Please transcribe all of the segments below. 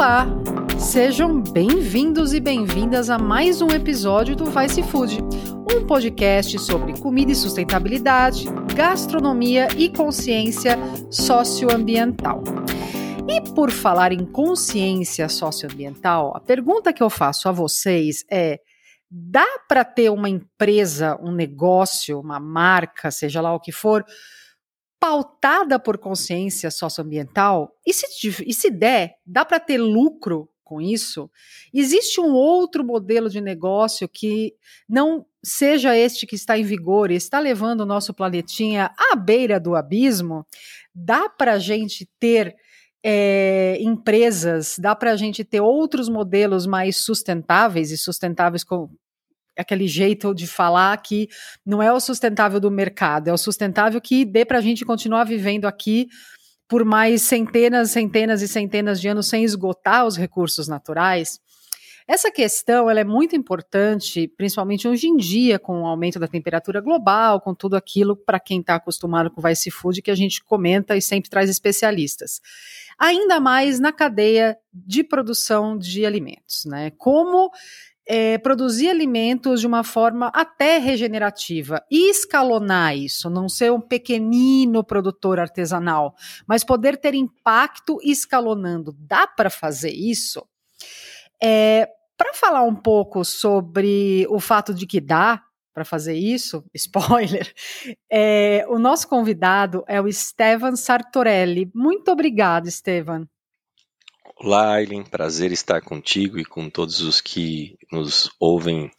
Olá! Sejam bem-vindos e bem-vindas a mais um episódio do Vice Food, um podcast sobre comida e sustentabilidade, gastronomia e consciência socioambiental. E por falar em consciência socioambiental, a pergunta que eu faço a vocês é: dá para ter uma empresa, um negócio, uma marca, seja lá o que for, pautada por consciência socioambiental? E se, e se der, dá para ter lucro com isso? Existe um outro modelo de negócio que não seja este que está em vigor e está levando o nosso planetinha à beira do abismo? Dá para a gente ter é, empresas, dá para a gente ter outros modelos mais sustentáveis e sustentáveis com aquele jeito de falar que não é o sustentável do mercado, é o sustentável que dê para a gente continuar vivendo aqui por mais centenas, centenas e centenas de anos sem esgotar os recursos naturais. Essa questão ela é muito importante, principalmente hoje em dia, com o aumento da temperatura global, com tudo aquilo para quem está acostumado com o Vice Food, que a gente comenta e sempre traz especialistas. Ainda mais na cadeia de produção de alimentos, né? Como é, produzir alimentos de uma forma até regenerativa e escalonar isso, não ser um pequenino produtor artesanal, mas poder ter impacto escalonando. Dá para fazer isso? É, para falar um pouco sobre o fato de que dá para fazer isso, spoiler, é, o nosso convidado é o Estevan Sartorelli. Muito obrigado, Estevan. Olá, Aileen, prazer estar contigo e com todos os que nos ouvem.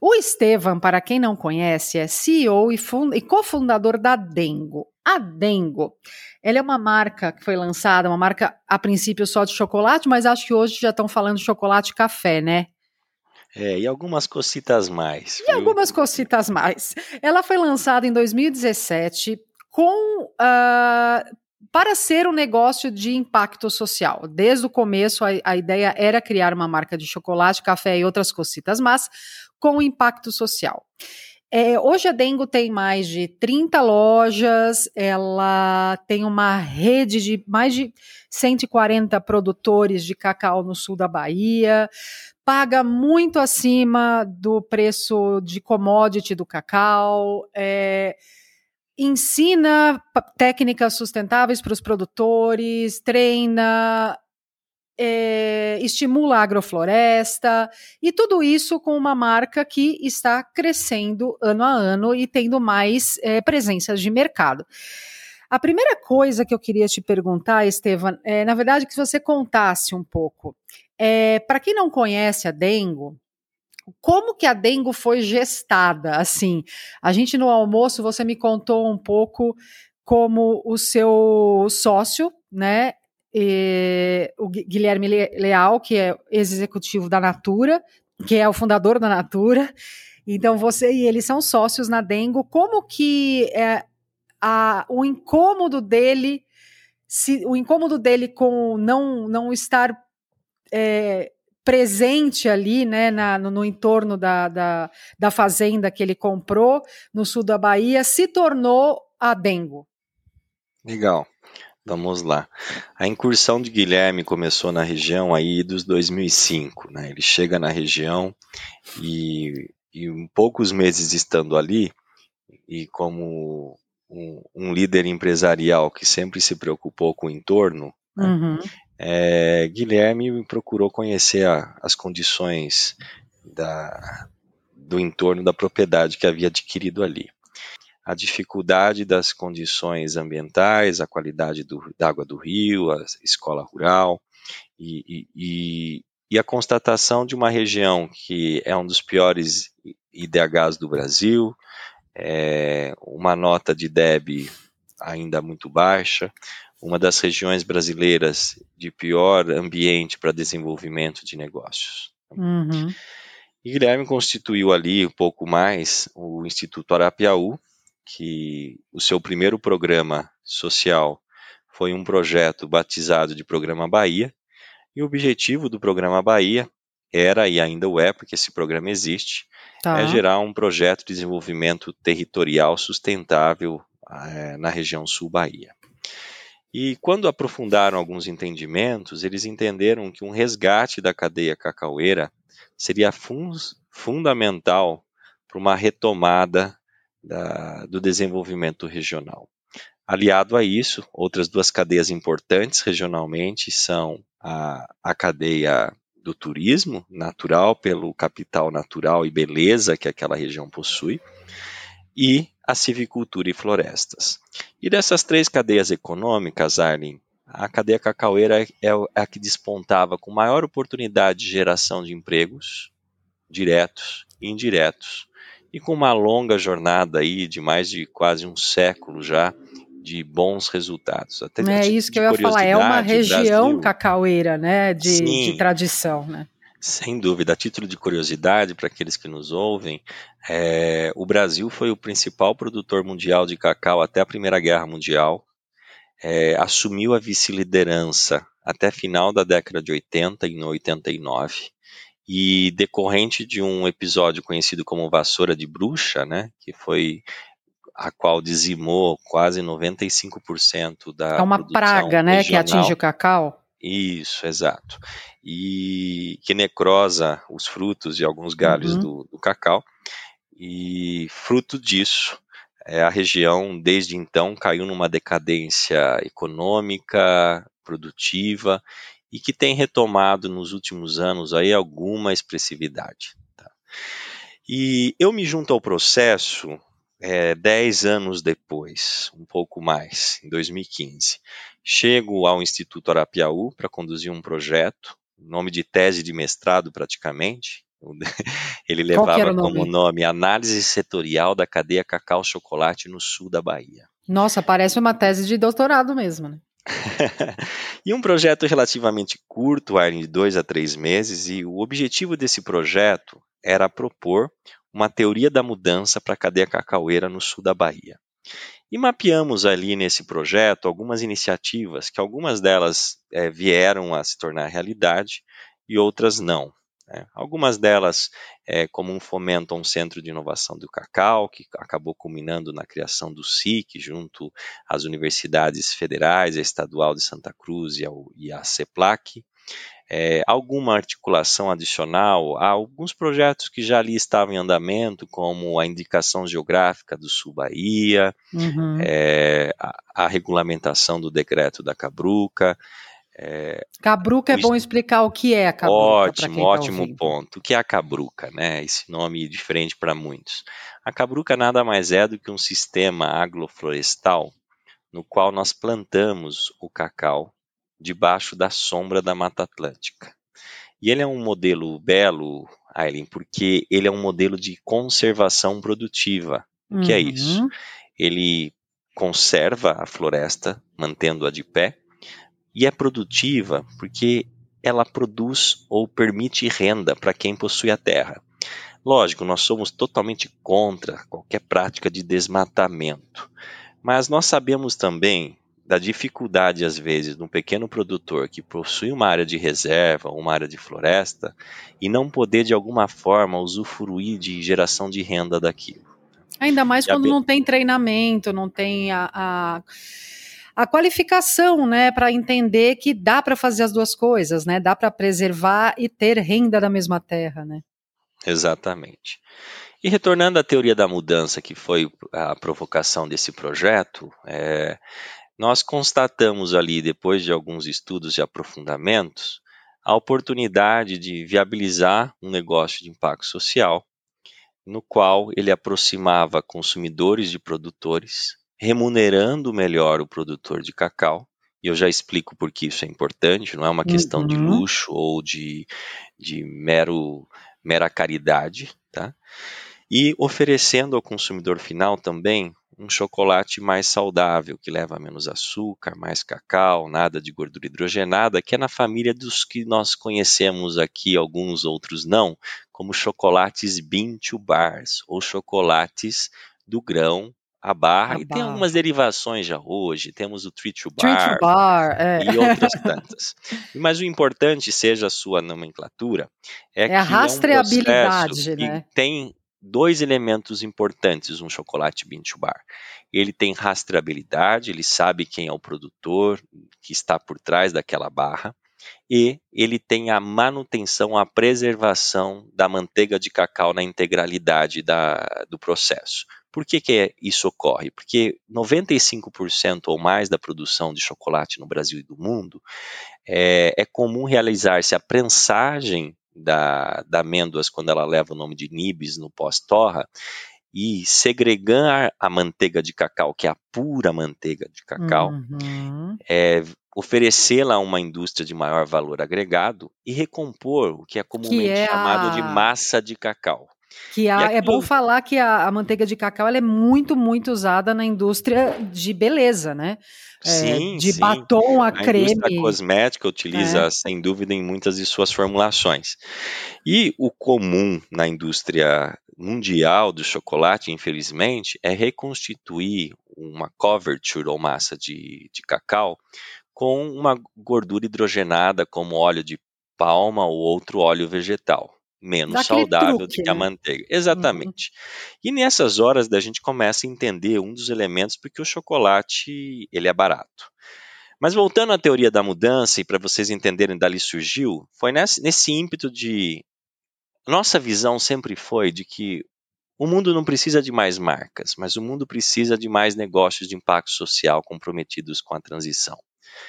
O Estevam, para quem não conhece, é CEO e, e cofundador da Dengo. A Dengo, ela é uma marca que foi lançada, uma marca a princípio só de chocolate, mas acho que hoje já estão falando de chocolate e café, né? É, e algumas cositas mais. E viu? algumas cositas mais. Ela foi lançada em 2017 com uh, para ser um negócio de impacto social. Desde o começo, a, a, ideia era criar uma marca de chocolate, café e outras cositas, mas com impacto social. É, hoje a Dengo tem mais de 30 lojas, ela tem uma rede de mais de 140 produtores de cacau no sul da Bahia, paga muito acima do preço de commodity do cacau. É, ensina técnicas sustentáveis para os produtores, treina, é, estimula a agrofloresta e tudo isso com uma marca que está crescendo ano a ano e tendo mais é, presenças de mercado. A primeira coisa que eu queria te perguntar, Estevam, é, na verdade, que você contasse um pouco. É, para quem não conhece a Dengo, como que a Dengo foi gestada? Assim, a gente no almoço você me contou um pouco como o seu sócio, né, e, o Guilherme Leal, que é ex-executivo da Natura, que é o fundador da Natura. Então você e ele são sócios na Dengo. Como que é a, o incômodo dele, se, o incômodo dele com não não estar é, presente ali, né, na, no, no, entorno da, da, da, fazenda que ele comprou no sul da Bahia, se tornou a Dengo. Legal. Vamos lá. A incursão de Guilherme começou na região aí dos 2005, né? Ele chega na região e, e em poucos meses estando ali e como um, um líder empresarial que sempre se preocupou com o entorno, né? uhum é, Guilherme procurou conhecer a, as condições da, do entorno da propriedade que havia adquirido ali. A dificuldade das condições ambientais, a qualidade do, da água do rio, a escola rural e, e, e a constatação de uma região que é um dos piores IDHs do Brasil, é, uma nota de DEB ainda muito baixa, uma das regiões brasileiras de pior ambiente para desenvolvimento de negócios. Uhum. E Guilherme constituiu ali um pouco mais o Instituto Arapiaú, que o seu primeiro programa social foi um projeto batizado de Programa Bahia, e o objetivo do Programa Bahia era, e ainda o é, porque esse programa existe, tá. é gerar um projeto de desenvolvimento territorial sustentável é, na região sul Bahia. E quando aprofundaram alguns entendimentos, eles entenderam que um resgate da cadeia cacaueira seria fun fundamental para uma retomada da, do desenvolvimento regional. Aliado a isso, outras duas cadeias importantes regionalmente são a, a cadeia do turismo natural, pelo capital natural e beleza que aquela região possui, e a civicultura e florestas. E dessas três cadeias econômicas, Arlen, a cadeia cacaueira é, é a que despontava com maior oportunidade de geração de empregos, diretos e indiretos, e com uma longa jornada aí de mais de quase um século já de bons resultados. Até é isso que eu ia falar, é uma região Brasil, cacaueira, né, de, de tradição, né? Sem dúvida. A título de curiosidade, para aqueles que nos ouvem, é, o Brasil foi o principal produtor mundial de cacau até a Primeira Guerra Mundial. É, assumiu a vice-liderança até final da década de 80, em 89. E decorrente de um episódio conhecido como Vassoura de Bruxa, né, que foi a qual dizimou quase 95% da. É uma praga, né, que atinge o cacau? Isso, exato. E que necrosa os frutos e alguns galhos uhum. do, do, cacau. E fruto disso, é, a região, desde então, caiu numa decadência econômica, produtiva, e que tem retomado nos últimos anos aí alguma expressividade. Tá? E eu me junto ao processo é, dez anos depois, um pouco mais, em 2015. Chego ao Instituto Arapiaú para conduzir um projeto, nome de tese de mestrado praticamente. Ele levava nome? como nome Análise Setorial da Cadeia Cacau Chocolate no sul da Bahia. Nossa, parece uma tese de doutorado mesmo, né? e um projeto relativamente curto, de dois a três meses, e o objetivo desse projeto era propor uma teoria da mudança para a cadeia cacaueira no sul da Bahia. E mapeamos ali nesse projeto algumas iniciativas, que algumas delas é, vieram a se tornar realidade e outras não. Né? Algumas delas, é, como um fomento a um centro de inovação do cacau, que acabou culminando na criação do SIC, junto às universidades federais, a Estadual de Santa Cruz e, ao, e CEPLAC é, alguma articulação adicional a alguns projetos que já ali estavam em andamento, como a indicação geográfica do Sul Bahia, uhum. é, a, a, regulamentação do decreto da Cabruca. É, cabruca é bom explicar o que é a Cabruca. Ótimo, tá ótimo tá ponto. O que é a Cabruca, né? Esse nome diferente para muitos. A Cabruca nada mais é do que um sistema agroflorestal no qual nós plantamos o cacau debaixo da sombra da Mata Atlântica. E ele é um modelo belo, Aileen, porque ele é um modelo de conservação produtiva. O que é uhum. é isso? Ele conserva a floresta, mantendo-a de pé, e é produtiva porque ela produz ou permite renda para quem possui a terra. Lógico, nós somos totalmente contra qualquer prática de desmatamento, mas nós sabemos também da dificuldade, às vezes, de um pequeno produtor que possui uma área de reserva, uma área de floresta, e não poder, de alguma forma, usufruir de geração de renda daquilo. Ainda mais quando não tem treinamento, não tem a, a, a qualificação, né, para entender que dá para fazer as duas coisas, né, dá para preservar e ter renda da mesma terra, né. Exatamente. E retornando à teoria da mudança, que foi a provocação desse projeto, é, nós constatamos ali, depois de alguns estudos e aprofundamentos, a oportunidade de viabilizar um negócio de impacto social, no qual ele aproximava consumidores de produtores, remunerando melhor o produtor de cacau, e eu já explico por que isso é importante, não é uma questão uhum. de luxo ou de, de mero, mera caridade, tá? E oferecendo ao consumidor final também um chocolate mais saudável, que leva menos açúcar, mais cacau, nada de gordura hidrogenada, que é na família dos que nós conhecemos aqui, alguns outros não, como chocolates bean to bars, ou chocolates do grão a barra, a e barra. tem algumas derivações já hoje, temos o treat to bar, treat to bar é. e outras tantas. Mas o importante, seja a sua nomenclatura, é, é que a rastreabilidade, é um né? tem dois elementos importantes um chocolate bean to bar. Ele tem rastreabilidade, ele sabe quem é o produtor que está por trás daquela barra e ele tem a manutenção, a preservação da manteiga de cacau na integralidade da, do processo. Por que, que isso ocorre? Porque 95% ou mais da produção de chocolate no Brasil e do mundo é, é comum realizar-se a prensagem da, da amêndoas quando ela leva o nome de nibs no pós-torra e segregar a manteiga de cacau, que é a pura manteiga de cacau, uhum. é, oferecê-la a uma indústria de maior valor agregado e recompor o que é comumente que é chamado a... de massa de cacau. Que a, aquilo... é bom falar que a, a, manteiga de cacau ela é muito, muito usada na indústria de beleza, né? É, sim, de sim. batom a, a creme. A cosmética utiliza, é. sem dúvida, em muitas de suas formulações. E o comum na indústria mundial do chocolate, infelizmente, é reconstituir uma coverture ou massa de, de cacau com uma gordura hidrogenada, como óleo de palma ou outro óleo vegetal menos saudável truque, do que a né? manteiga. Uhum. Exatamente. Uhum. E nessas horas da gente começa a entender um dos elementos porque o chocolate ele é barato. Mas voltando à teoria da mudança e para vocês entenderem dali surgiu, foi nesse, nesse ímpeto de nossa visão sempre foi de que o mundo não precisa de mais marcas, mas o mundo precisa de mais negócios de impacto social comprometidos com a transição.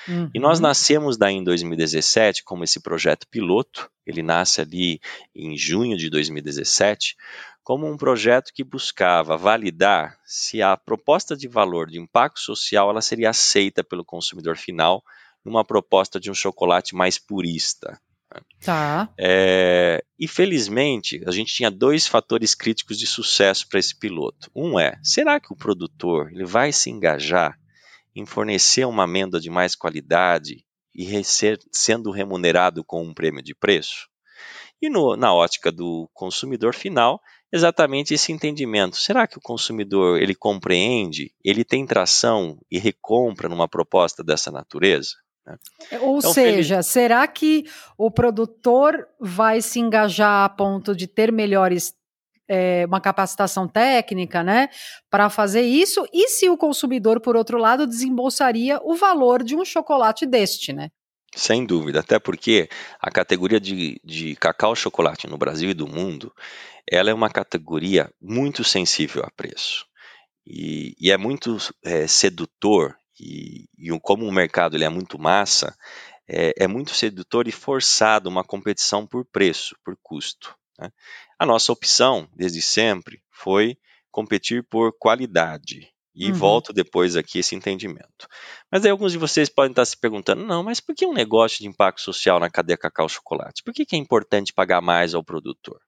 Uhum. E nós nascemos daí em 2017 como esse projeto piloto, ele nasce ali em junho de 2017, como um projeto que buscava validar se a proposta de valor de impacto social ela seria aceita pelo consumidor final numa proposta de um chocolate mais purista. Né? Tá. É, e felizmente a gente tinha dois fatores críticos de sucesso para esse piloto. Um é, será que o produtor ele vai se engajar em fornecer uma amêndoa de mais qualidade e ser, sendo remunerado com um prêmio de preço? E no, na ótica do consumidor final, exatamente esse entendimento. Será que o consumidor ele compreende, ele tem tração e recompra numa proposta dessa natureza? Né? Ou então, seja, feliz... será que o produtor vai se engajar a ponto de ter melhores é, uma capacitação técnica, né, para fazer isso, e se o consumidor, por outro lado, desembolsaria o valor de um chocolate deste, né? Sem dúvida, até porque a categoria de, de cacau chocolate no Brasil e do mundo, ela é uma categoria muito sensível a preço. E, e é muito é, sedutor, e, e, como o mercado ele é muito massa, é, é muito sedutor e forçado uma competição por preço, por custo. Né? A nossa opção, desde sempre, foi competir por qualidade. E uhum. volto depois aqui esse entendimento. Mas aí alguns de vocês podem estar se perguntando: não, mas por que um negócio de impacto social na cadeia cacau chocolate? Por que, que é importante pagar mais ao produtor?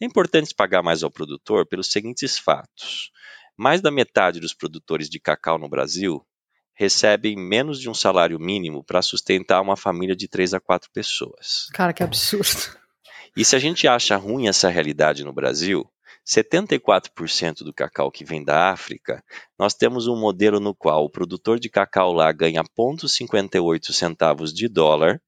É importante pagar mais ao produtor pelos seguintes fatos. Mais da metade dos produtores de cacau no Brasil recebem menos de um salário mínimo para sustentar uma família de três a quatro pessoas. Cara, que absurdo. E se a gente acha ruim essa realidade no Brasil, 74% do cacau que vem da África, nós temos um modelo no qual o produtor de cacau lá ganha 0,58 centavos de dólar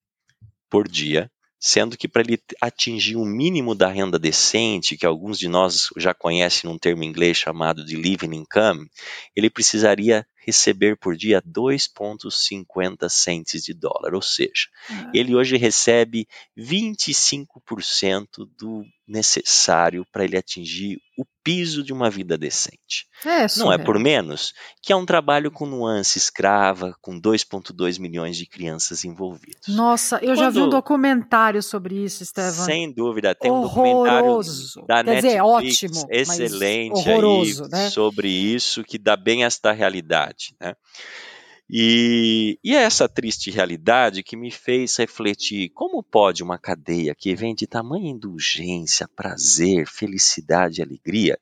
por dia, sendo que para ele atingir o um mínimo da renda decente, que alguns de nós já conhecem num termo inglês chamado de living income, ele precisaria receber por dia 2,50 centes de dólar, ou seja, uhum. ele hoje recebe 25% do necessário para ele atingir o piso de uma vida decente. É, Não é por menos que é um trabalho com nuance escrava, com 2,2 milhões de crianças envolvidas. Nossa, eu Quando... já vi um documentário sobre isso, Estevam. Sem dúvida, tem horroroso. um documentário da Quer Netflix, dizer, ótimo, excelente aí, né? sobre isso, que dá bem esta realidade. Né? E, e é essa triste realidade que me fez refletir como pode uma cadeia que vem de tamanha indulgência, prazer, felicidade e alegria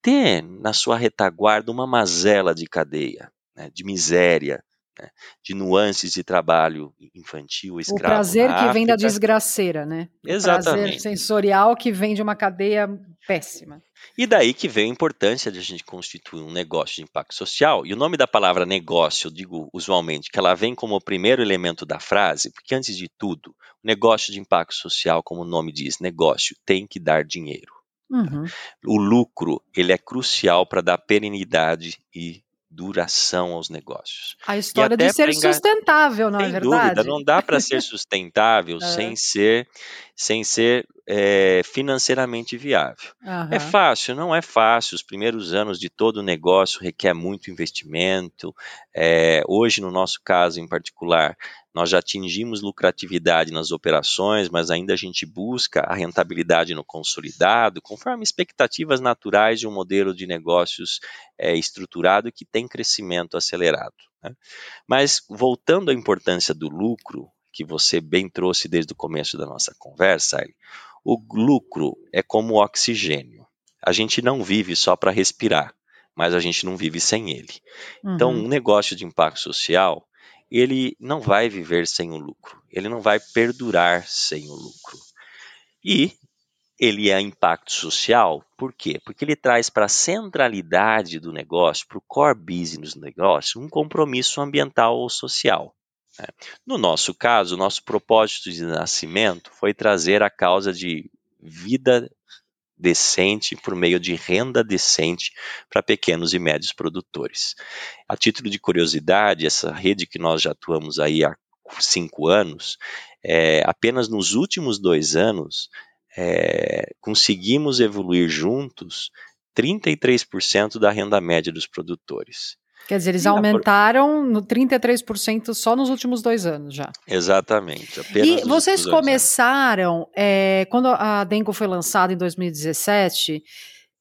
ter na sua retaguarda uma mazela de cadeia, né, de miséria, né, de nuances de trabalho infantil, escravo. O prazer que África. vem da desgraceira, né? O Exatamente. prazer sensorial que vem de uma cadeia péssima. E daí que vem a importância de a gente constituir um negócio de impacto social. E o nome da palavra negócio, eu digo usualmente, que ela vem como o primeiro elemento da frase, porque antes de tudo, o negócio de impacto social, como o nome diz, negócio, tem que dar dinheiro. Uhum. O lucro ele é crucial para dar perenidade e duração aos negócios. A história de ser engar... sustentável, não é Sem é verdade? Dúvida, não dá para ser sustentável é. sem ser, sem ser é, financeiramente viável. Uhum. É fácil? Não é fácil. Os primeiros anos de todo o negócio requer muito investimento. É, hoje, no nosso caso em particular, nós já atingimos lucratividade nas operações, mas ainda a gente busca a rentabilidade no consolidado, conforme expectativas naturais de um modelo de negócios é, estruturado que tem crescimento acelerado. Né? Mas voltando à importância do lucro, que você bem trouxe desde o começo da nossa conversa, o lucro é como o oxigênio. A gente não vive só para respirar, mas a gente não vive sem ele. Então, uhum. Então, um negócio de impacto social ele não vai viver sem o lucro, ele não vai perdurar sem o lucro. E ele é impacto social, por quê? Porque ele traz para a centralidade do negócio, para o core business do negócio, um compromisso ambiental ou social. Né? No nosso caso, o nosso propósito de nascimento foi trazer a causa de vida decente por meio de renda decente para pequenos e médios produtores. A título de curiosidade, essa rede que nós já atuamos aí há cinco anos, é, apenas nos últimos dois anos é, conseguimos evoluir juntos 33% da renda média dos produtores. Quer dizer, eles e aumentaram no 33% só nos últimos dois anos já. Exatamente. e vocês começaram, é, quando a Dengo foi lançada em 2017,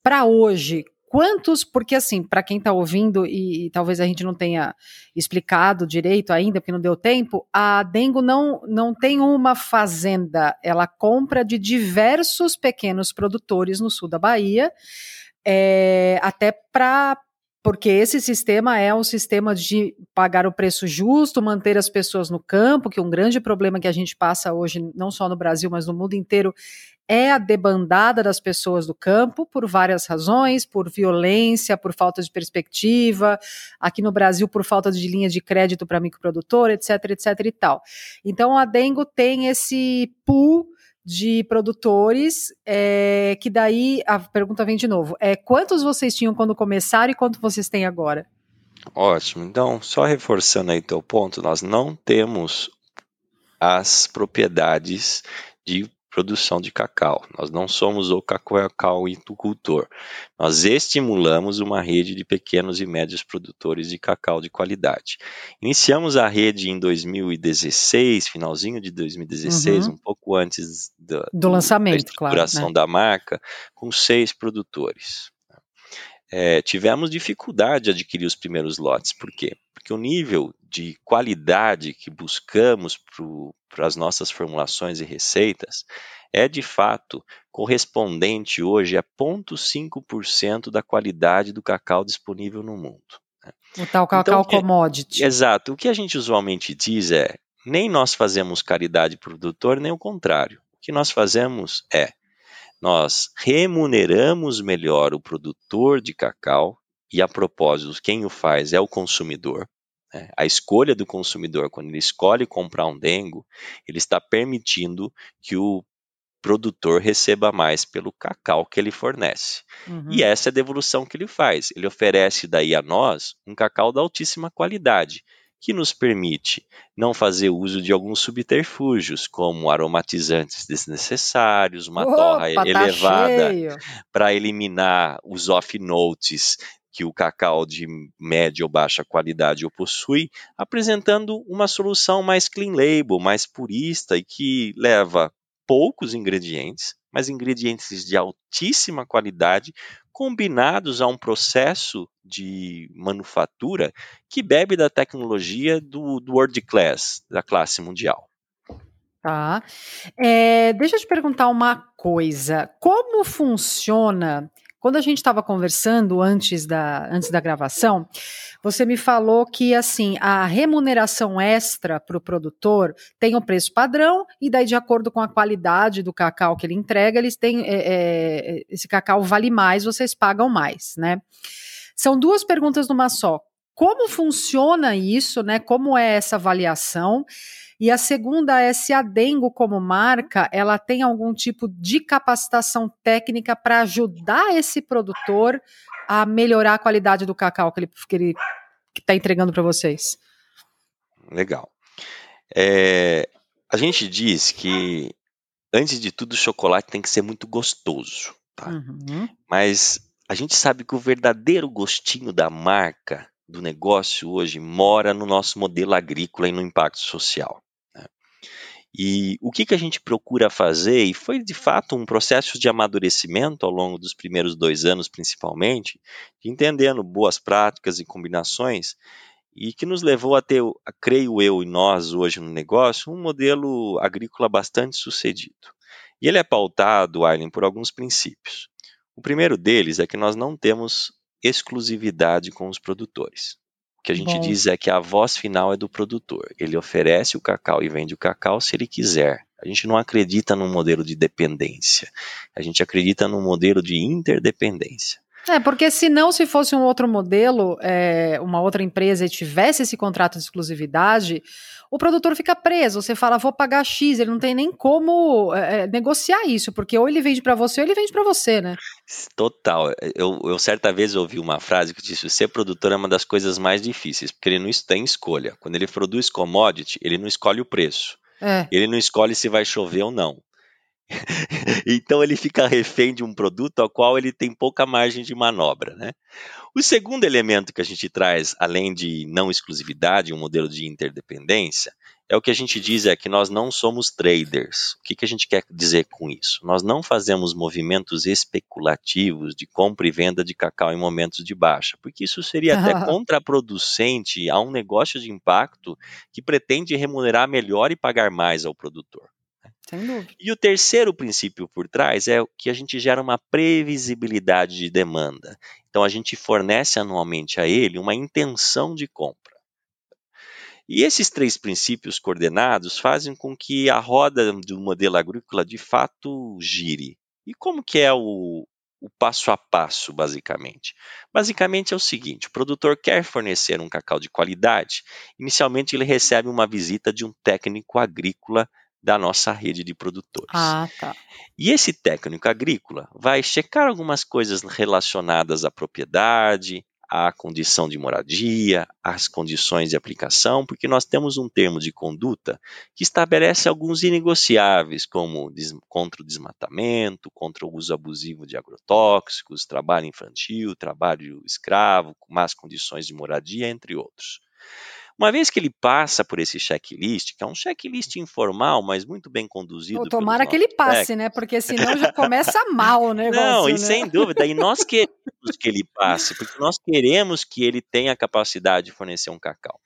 para hoje, quantos, porque assim, para quem está ouvindo e, e, talvez a gente não tenha explicado direito ainda, porque não deu tempo, a Dengo não, não tem uma fazenda, ela compra de diversos pequenos produtores no sul da Bahia, é, até para porque esse sistema é um sistema de pagar o preço justo, manter as pessoas no campo, que um grande problema que a gente passa hoje, não só no Brasil, mas no mundo inteiro, é a debandada das pessoas do campo, por várias razões, por violência, por falta de perspectiva, aqui no Brasil, por falta de linha de crédito para microprodutor, etc, etc e tal. Então, a Dengo tem esse pool de produtores, é, que daí a pergunta vem de novo. É quantos vocês tinham quando começaram e quanto vocês têm agora? Ótimo. Então, só reforçando aí teu ponto, nós não temos as propriedades de produção de cacau. Nós não somos o cacauicultor. Nós estimulamos uma rede de pequenos e médios produtores de cacau de qualidade. Iniciamos a rede em 2016, finalzinho de 2016, uhum. um pouco antes do, do lançamento, da claro, né? da marca, com seis produtores. É, tivemos dificuldade de adquirir os primeiros lotes. Por quê? Porque o nível de qualidade que buscamos para as nossas formulações e receitas é de fato correspondente hoje a 0,5% da qualidade do cacau disponível no mundo. Né? O tal cacau então, commodity. exato. O que a gente usualmente diz é: nem nós fazemos caridade para o produtor, nem o contrário. O que nós fazemos é nós remuneramos melhor o produtor de cacau, e a propósito, quem o faz é o consumidor. Né? A escolha do consumidor, quando ele escolhe comprar um dengo, ele está permitindo que o produtor receba mais pelo cacau que ele fornece. Uhum. E essa é a devolução que ele faz. Ele oferece daí a nós um cacau da altíssima qualidade, que nos permite não fazer uso de alguns subterfúgios, como aromatizantes desnecessários, uma Opa, torra tá elevada para eliminar os off-notes que o cacau de média ou baixa qualidade possui, apresentando uma solução mais clean label, mais purista e que leva poucos ingredientes, mas ingredientes de altíssima qualidade, combinados a um processo de manufatura que bebe da tecnologia do, do world class, da classe mundial. Tá. É, deixa eu te perguntar uma coisa. Como funciona quando a gente estava conversando antes da, antes da gravação, você me falou que assim a remuneração extra para o produtor tem o um preço padrão e daí de acordo com a qualidade do cacau que ele entrega, eles têm é, é, esse cacau vale mais, vocês pagam mais, né? São duas perguntas numa só. Como funciona isso, né? Como é essa avaliação? E a segunda é se a Dengo, como marca, ela tem algum tipo de capacitação técnica para ajudar esse produtor a melhorar a qualidade do cacau que ele está que ele tá entregando para vocês. Legal. É, a gente diz que, antes de tudo, o chocolate tem que ser muito gostoso. Tá? Uhum. Mas a gente sabe que o verdadeiro gostinho da marca do negócio hoje mora no nosso modelo agrícola e no impacto social. Né? E o que, que a gente procura fazer, e foi de fato um processo de amadurecimento ao longo dos primeiros dois anos, principalmente, entendendo boas práticas e combinações, e que nos levou a ter, creio eu e nós hoje no negócio, um modelo agrícola bastante sucedido. E ele é pautado, Arlen, por alguns princípios. O primeiro deles é que nós não temos exclusividade com os produtores. O que a gente Bom. diz é que a voz final é do produtor. Ele oferece o cacau e vende o cacau se ele quiser. A gente não acredita num modelo de dependência. A gente acredita num modelo de interdependência. É, porque se não, se fosse um outro modelo, é, uma outra empresa e tivesse esse contrato de exclusividade, o produtor fica preso. Você fala, vou pagar X, ele não tem nem como é, negociar isso, porque ou ele vende para você ou ele vende para você, né? Total. Eu, eu certa vez ouvi uma frase que disse: ser produtor é uma das coisas mais difíceis, porque ele não tem escolha. Quando ele produz commodity, ele não escolhe o preço. É. Ele não escolhe se vai chover ou não. então ele fica refém de um produto ao qual ele tem pouca margem de manobra. Né? O segundo elemento que a gente traz, além de não exclusividade, um modelo de interdependência, é o que a gente diz é que nós não somos traders. O que, que a gente quer dizer com isso? Nós não fazemos movimentos especulativos de compra e venda de cacau em momentos de baixa, porque isso seria até contraproducente a um negócio de impacto que pretende remunerar melhor e pagar mais ao produtor. Sem dúvida. E o terceiro princípio por trás é que a gente gera uma previsibilidade de demanda. Então a gente fornece anualmente a ele uma intenção de compra. E esses três princípios coordenados fazem com que a roda do modelo agrícola de fato gire. E como que é o, o passo a passo, basicamente? Basicamente é o seguinte: o produtor quer fornecer um cacau de qualidade, inicialmente ele recebe uma visita de um técnico agrícola da nossa rede de produtores. Ah, tá. E esse técnico agrícola vai checar algumas coisas relacionadas à propriedade, à condição de moradia, às condições de aplicação, porque nós temos um termo de conduta que estabelece alguns inegociáveis, como contra o desmatamento, contra o uso abusivo de agrotóxicos, trabalho infantil, trabalho escravo, más condições de moradia, entre outros. Uma vez que ele passa por esse checklist, que é um checklist informal, mas muito bem conduzido. Pô, tomara que ele passe, né? Porque senão já começa mal o negócio. Não, e né? sem dúvida. E nós queremos que ele passe, porque nós queremos que ele tenha a capacidade de fornecer um cacau.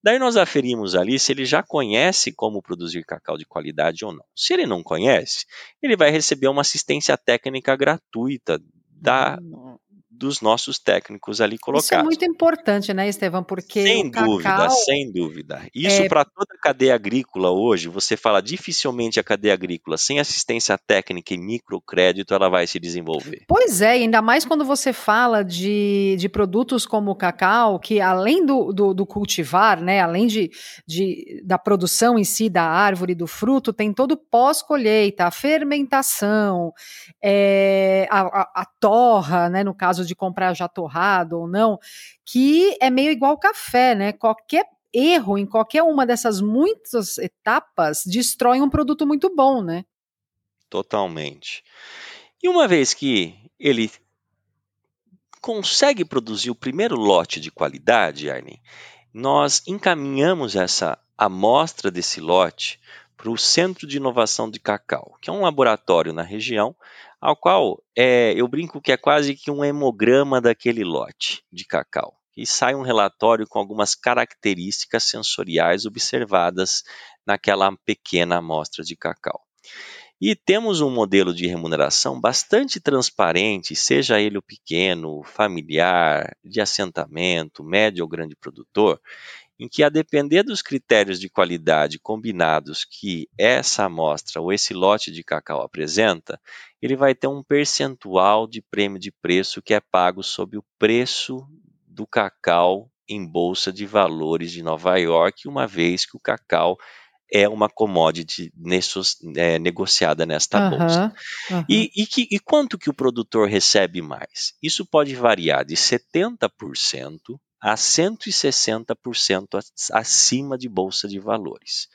Daí nós aferimos ali se ele já conhece como produzir cacau de qualidade ou não. Se ele não conhece, ele vai receber uma assistência técnica gratuita da, hum, dos nossos técnicos ali colocados. Isso é muito importante, né, Estevam? Porque sem dúvida, sem dúvida. Isso é... para toda a cadeia agrícola hoje, você fala dificilmente a cadeia agrícola sem assistência técnica e microcrédito ela vai se desenvolver. Pois é, ainda mais quando você fala de, de produtos como o cacau, que além do, do, do cultivar, né, além de, de, da produção em si da árvore, do fruto, tem todo pós-colheita, a fermentação, é, a, a, a torra, né, no caso de comprar já torrado ou não, que é meio igual café, né? Qualquer erro em qualquer uma dessas muitas etapas destrói um produto muito bom, né? Totalmente. E uma vez que ele consegue produzir o primeiro lote de qualidade, Arne, nós encaminhamos essa amostra desse lote para o Centro de Inovação de Cacau, que é um laboratório na região ao qual é, eu brinco que é quase que um hemograma daquele lote de cacau. E sai um relatório com algumas características sensoriais observadas naquela pequena amostra de cacau. E temos um modelo de remuneração bastante transparente, seja ele o pequeno, familiar, de assentamento, médio ou grande produtor, em que, a depender dos critérios de qualidade combinados que essa amostra ou esse lote de cacau apresenta, ele vai ter um percentual de prêmio de preço que é pago sobre o preço do cacau em bolsa de valores de Nova York, uma vez que o cacau é uma commodity é, negociada nesta uhum, bolsa. Uhum. E, e, que, e quanto que o produtor recebe mais? Isso pode variar de 70% a 160% acima de bolsa de valores.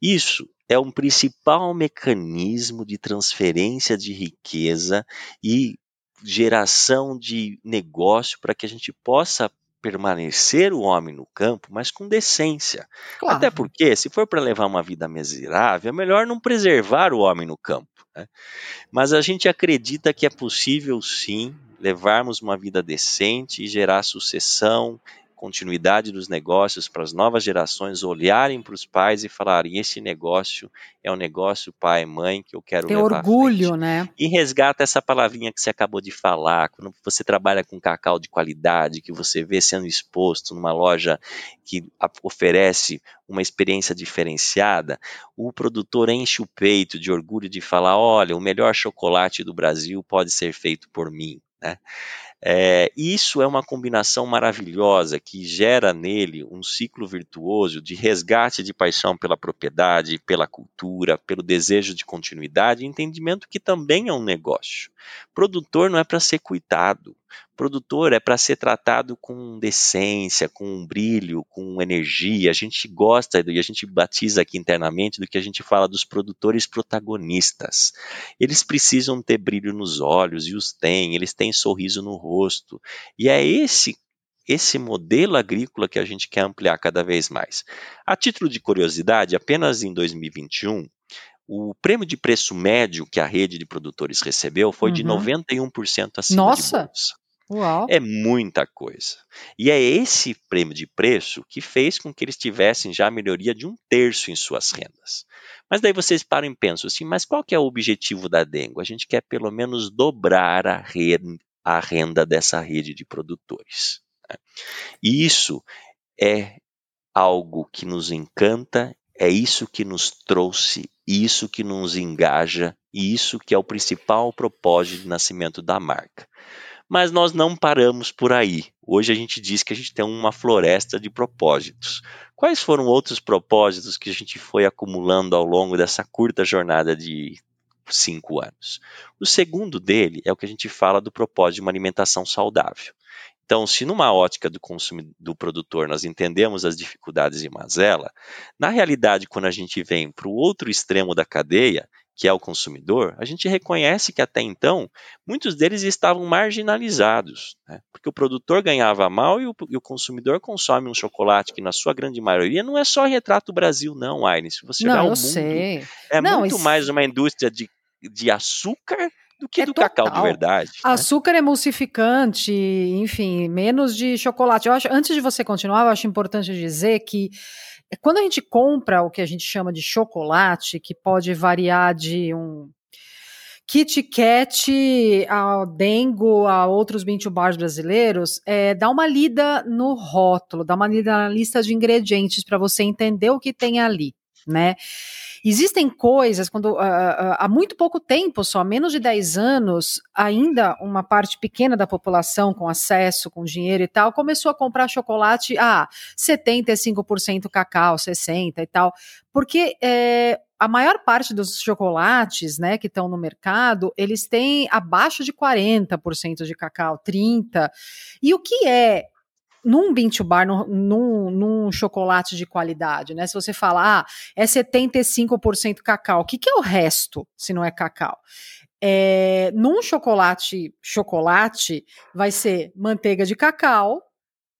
Isso é um principal mecanismo de transferência de riqueza e geração de negócio para que a gente possa permanecer o homem no campo, mas com decência. Claro. Até porque, se for para levar uma vida miserável, é melhor não preservar o homem no campo. Né? Mas a gente acredita que é possível sim levarmos uma vida decente e gerar sucessão continuidade dos negócios para as novas gerações olharem para os pais e falarem: esse negócio é um negócio pai, mãe que eu quero Ter levar orgulho, né? E resgata essa palavrinha que você acabou de falar, quando você trabalha com cacau de qualidade, que você vê sendo exposto numa loja que oferece uma experiência diferenciada, o produtor enche o peito de orgulho de falar: olha, o melhor chocolate do Brasil pode ser feito por mim. Né? É, isso é uma combinação maravilhosa que gera nele um ciclo virtuoso de resgate de paixão pela propriedade, pela cultura, pelo desejo de continuidade e entendimento que também é um negócio. Produtor não é para ser cuidado, produtor é para ser tratado com decência, com brilho, com energia. A gente gosta e a gente batiza aqui internamente do que a gente fala dos produtores protagonistas. Eles precisam ter brilho nos olhos e os têm, eles têm sorriso no rosto. E é esse esse modelo agrícola que a gente quer ampliar cada vez mais. A título de curiosidade, apenas em 2021, o prêmio de preço médio que a rede de produtores recebeu foi uhum. de 91% acima Nossa. de bolsa. Uau. É muita coisa. E é esse prêmio de preço que fez com que eles tivessem já a melhoria de um terço em suas rendas. Mas daí vocês param e pensam assim, mas qual que é o objetivo da Dengo? A gente quer pelo menos dobrar a renda, a renda dessa rede de produtores. Né? E isso é algo que nos encanta, é isso que nos trouxe, isso que nos engaja, e isso que é o principal propósito de nascimento da marca. Mas nós não paramos por aí. Hoje a gente diz que a gente tem uma floresta de propósitos. Quais foram outros propósitos que a gente foi acumulando ao longo dessa curta jornada de cinco anos? O segundo dele é o que a gente fala do propósito de uma alimentação saudável. Então, se numa ótica do consumidor, do produtor nós entendemos as dificuldades de mazela, na realidade, quando a gente vem para o outro extremo da cadeia, que é o consumidor, a gente reconhece que até então muitos deles estavam marginalizados, né? porque o produtor ganhava mal e o, e o, consumidor consome um chocolate que na sua grande maioria não é só retrato Brasil, não, Aines. Se você não, olhar o eu mundo, sei. é não, muito isso... mais uma indústria de, de açúcar do que é do total. cacau de verdade. Né? Açúcar emulsificante, enfim, menos de chocolate. Eu acho, antes de você continuar, eu acho importante dizer que quando a gente compra o que a gente chama de chocolate, que pode variar de um Kit Kat ao Dengo, a outros Bintu Bars brasileiros, é, dá uma lida no rótulo, dá uma lida na lista de ingredientes para você entender o que tem ali, né? Existem coisas, quando uh, uh, há muito pouco tempo, só menos de 10 anos, ainda uma parte pequena da população com acesso, com dinheiro e tal, começou a comprar chocolate a ah, 75% cacau, 60% e tal, porque é, a maior parte dos chocolates, né, que estão no mercado, eles têm abaixo de 40% de cacau, 30%. E o que é num bean to bar, num, num, num, chocolate de qualidade, né? Se você falar, ah, é 75% cacau, o que, que é o resto se não é cacau? É, num chocolate, chocolate, vai ser manteiga de cacau,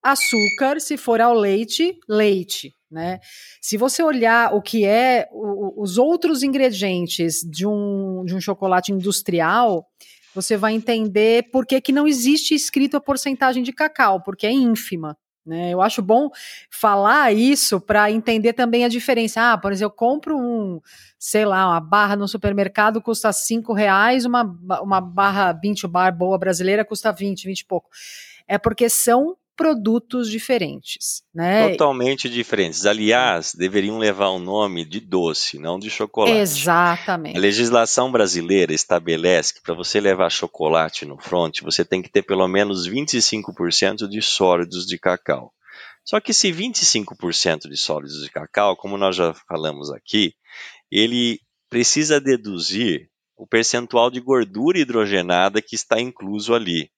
açúcar, se for ao leite, leite, né? Se você olhar o que é o, os outros ingredientes de um, de um chocolate industrial, você vai entender por que, que não existe escrito a porcentagem de cacau, porque é ínfima. Né? Eu acho bom falar isso para entender também a diferença. Ah, por exemplo, eu compro um, sei lá, uma barra no supermercado custa cinco reais, uma, uma barra 20 bar boa brasileira custa 20, 20 e pouco. É porque são produtos diferentes, né? Totalmente diferentes. Aliás, deveriam levar o nome de doce, não de chocolate. Exatamente. A legislação brasileira estabelece que para você levar chocolate no front, você tem que ter pelo menos 25% de sólidos de cacau. Só que esse 25% de sólidos de cacau, como nós já falamos aqui, ele precisa deduzir o percentual de gordura hidrogenada que está incluso ali.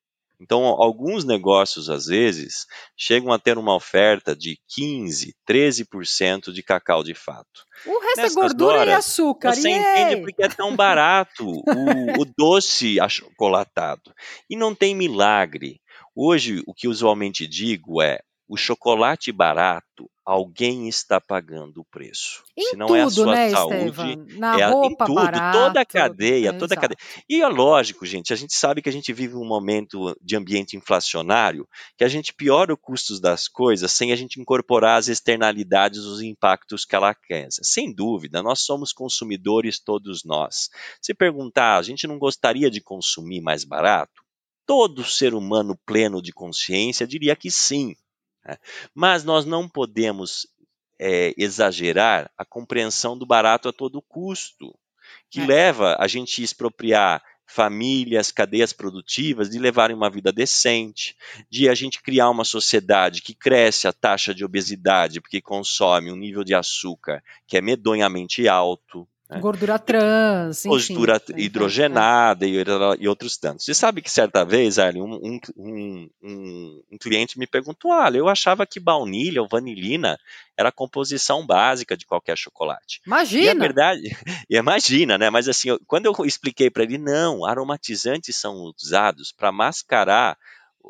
Então, alguns negócios, às vezes, chegam a ter uma oferta de 15%, 13% de cacau de fato. O resto é Nessas é gordura horas, e açúcar. Você entende porque é tão barato o, o doce achocolatado. E não tem milagre. Hoje, o que usualmente digo é: o chocolate barato, alguém está pagando o preço. Em Se não tudo, é a sua né, saúde, Na é roupa em tudo, barato, toda a cadeia, é, toda a cadeia. E é lógico, gente, a gente sabe que a gente vive um momento de ambiente inflacionário, que a gente piora os custos das coisas sem a gente incorporar as externalidades, os impactos que ela causa. Sem dúvida, nós somos consumidores todos nós. Se perguntar, a gente não gostaria de consumir mais barato? Todo ser humano pleno de consciência diria que sim. Né? Mas nós não podemos é, exagerar a compreensão do barato a todo custo, que é. leva a gente a expropriar famílias, cadeias produtivas, de levarem uma vida decente, de a gente criar uma sociedade que cresce a taxa de obesidade porque consome um nível de açúcar que é medonhamente alto, né? Gordura trans, enfim. Gordura hidrogenada é. e, outros tantos. Você sabe que certa vez, um, um, um, um, cliente me perguntou: ah, eu achava que baunilha ou vanilina era a composição básica de qualquer chocolate. Imagina! E a verdade, imagina, né? Mas assim, quando eu expliquei para ele, não, aromatizantes são usados para mascarar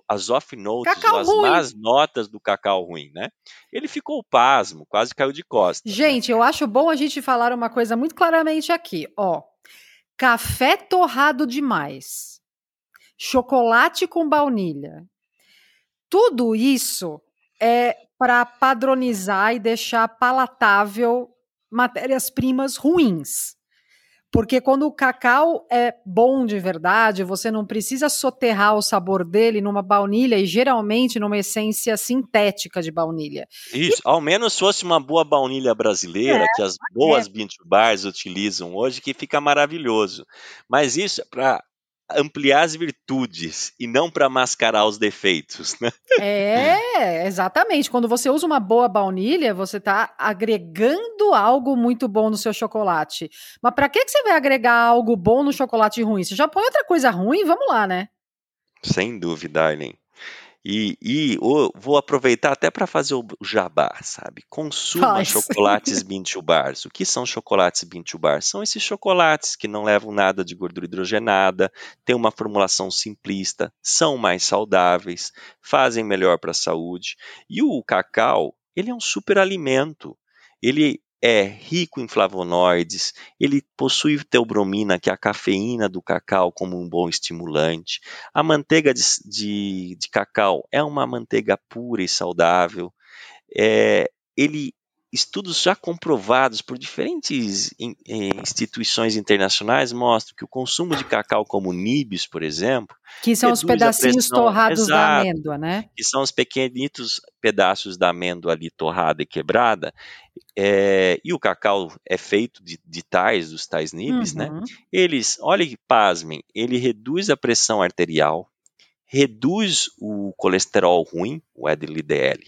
as off notes, cacau as ruim. más notas do cacau ruim, né? Ele ficou pasmo, quase caiu de costas. Né? Gente, né? eu acho bom a gente falar uma coisa muito claramente aqui, ó. Café torrado demais. Chocolate com baunilha. Tudo isso é para padronizar e deixar palatável matérias-primas ruins. Porque quando o cacau é bom de verdade, você não precisa soterrar o sabor dele numa baunilha e geralmente numa essência sintética de baunilha. Isso, e... ao menos fosse uma boa baunilha brasileira, é, que as boas é. bean bars utilizam hoje, que fica maravilhoso. Mas isso é para ampliar as virtudes e não para mascarar os defeitos, né? É, exatamente. Quando você usa uma boa baunilha, você está agregando algo muito bom no seu chocolate. Mas para que, que você vai agregar algo bom no chocolate ruim? Você já põe outra coisa ruim, vamos lá, né? Sem dúvida, Arlen. E, e vou aproveitar até para fazer o jabá, sabe? Consuma Faz. chocolates Bintu Bars. O que são chocolates Bintu Bars? São esses chocolates que não levam nada de gordura hidrogenada, têm uma formulação simplista, são mais saudáveis, fazem melhor para a saúde. E o cacau, ele é um super alimento. Ele é rico em flavonoides, ele possui teobromina, que é a cafeína do cacau, como um bom estimulante. A manteiga de, de, de cacau é uma manteiga pura e saudável. É, ele estudos já comprovados por diferentes instituições internacionais mostram que o consumo de cacau como níbios, por exemplo, que são os pedacinhos torrados exato, da amêndoa, né? Que são os pequenitos pedaços da amêndoa ali torrada e quebrada, é, e o cacau é feito de, de tais, dos tais nibs, né? uhum. né? Eles, olha que pasmem, ele reduz a pressão arterial, reduz o colesterol ruim, o LDL.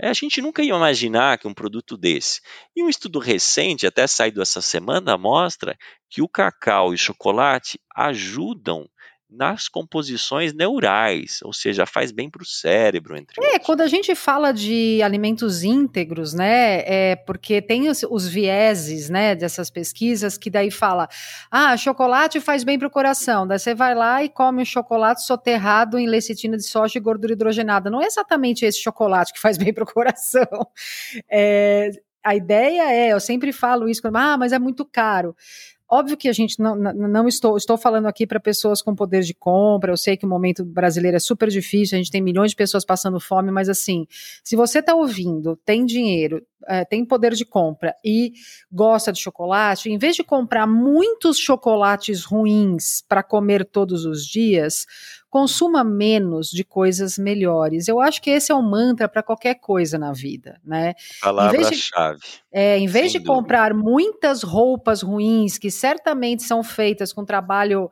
É, a gente nunca ia imaginar que um produto desse. E um estudo recente, até saído essa semana, mostra que o cacau e o chocolate ajudam nas composições neurais, ou seja, faz bem para o cérebro, entre É, outros. quando a gente fala de alimentos íntegros, né, é porque tem os, os, vieses, né, dessas pesquisas que daí fala, ah, chocolate faz bem para o coração, daí você vai lá e come o chocolate soterrado em lecitina de soja e gordura hidrogenada. Não é exatamente esse chocolate que faz bem para o coração. É, a ideia é, eu sempre falo isso, ah, mas é muito caro. Óbvio que a gente não, não estou, estou falando aqui para pessoas com poder de compra. Eu sei que o momento brasileiro é super difícil, a gente tem milhões de pessoas passando fome, mas assim, se você está ouvindo, tem dinheiro, é, tem poder de compra e gosta de chocolate, em vez de comprar muitos chocolates ruins para comer todos os dias, consuma menos coisas melhores. Eu acho que esse é um mantra para qualquer coisa na vida, né? Palavra-chave. É, em vez de dúvida. comprar muitas roupas ruins que certamente são feitas com trabalho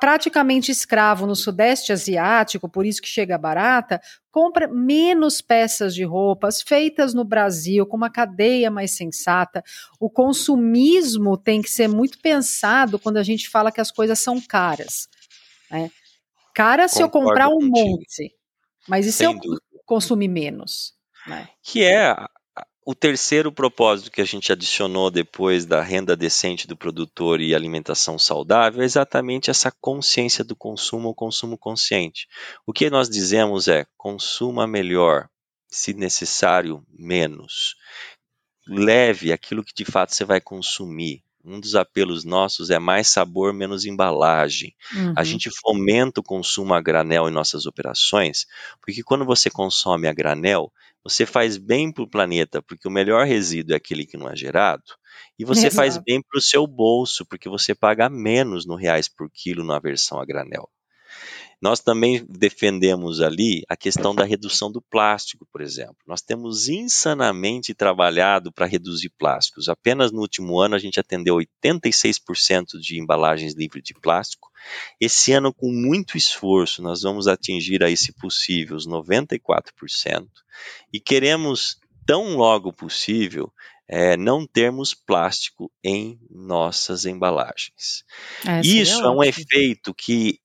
praticamente escravo no Sudeste Asiático, por isso que chega barata, compra menos peças de roupas feitas no Brasil, com uma cadeia mais sensata. O consumismo tem que ser muito pensado quando a gente fala que as coisas são caras. Né? Cara se Concordo eu comprar um contigo. monte, mas e se eu consumir menos? Né? Que é o terceiro propósito que a gente adicionou depois da renda decente do produtor e alimentação saudável é exatamente essa consciência do consumo, o consumo consciente. O que nós dizemos é: consuma melhor, se necessário, menos. Leve aquilo que de fato você vai consumir um dos apelos nossos é mais sabor, menos embalagem. Uhum. A gente fomenta o consumo a granel em nossas operações, porque quando você consome a granel, você faz bem para o planeta, porque o melhor resíduo é aquele que não é gerado, e você Exato. faz bem para o seu bolso, porque você paga menos no reais por quilo na versão a granel. Nós também defendemos ali a questão da redução do plástico, por exemplo. Nós temos insanamente trabalhado para reduzir plásticos. Apenas no último ano a gente atendeu 86% de embalagens livres de plástico. Esse ano, com muito esforço, nós vamos atingir aí, se possível, os 94%. E queremos, tão logo possível, é, não termos plástico em nossas embalagens. É, Isso é um efeito que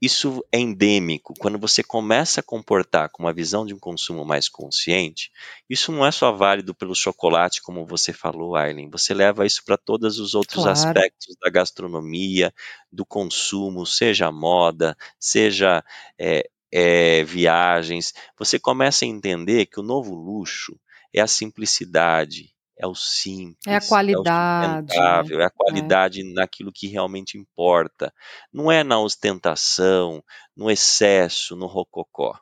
isso é endêmico. Quando você começa a comportar com uma visão de um consumo mais consciente, isso não é só válido pelo chocolate, como você falou, Aileen. Você leva isso para todos os outros claro. aspectos da gastronomia, do consumo, seja moda, seja é, é, viagens. Você começa a entender que o novo luxo é a simplicidade, é o simples, é a qualidade, é, é a qualidade é. naquilo que realmente importa. Não é na ostentação, no excesso, no rococó.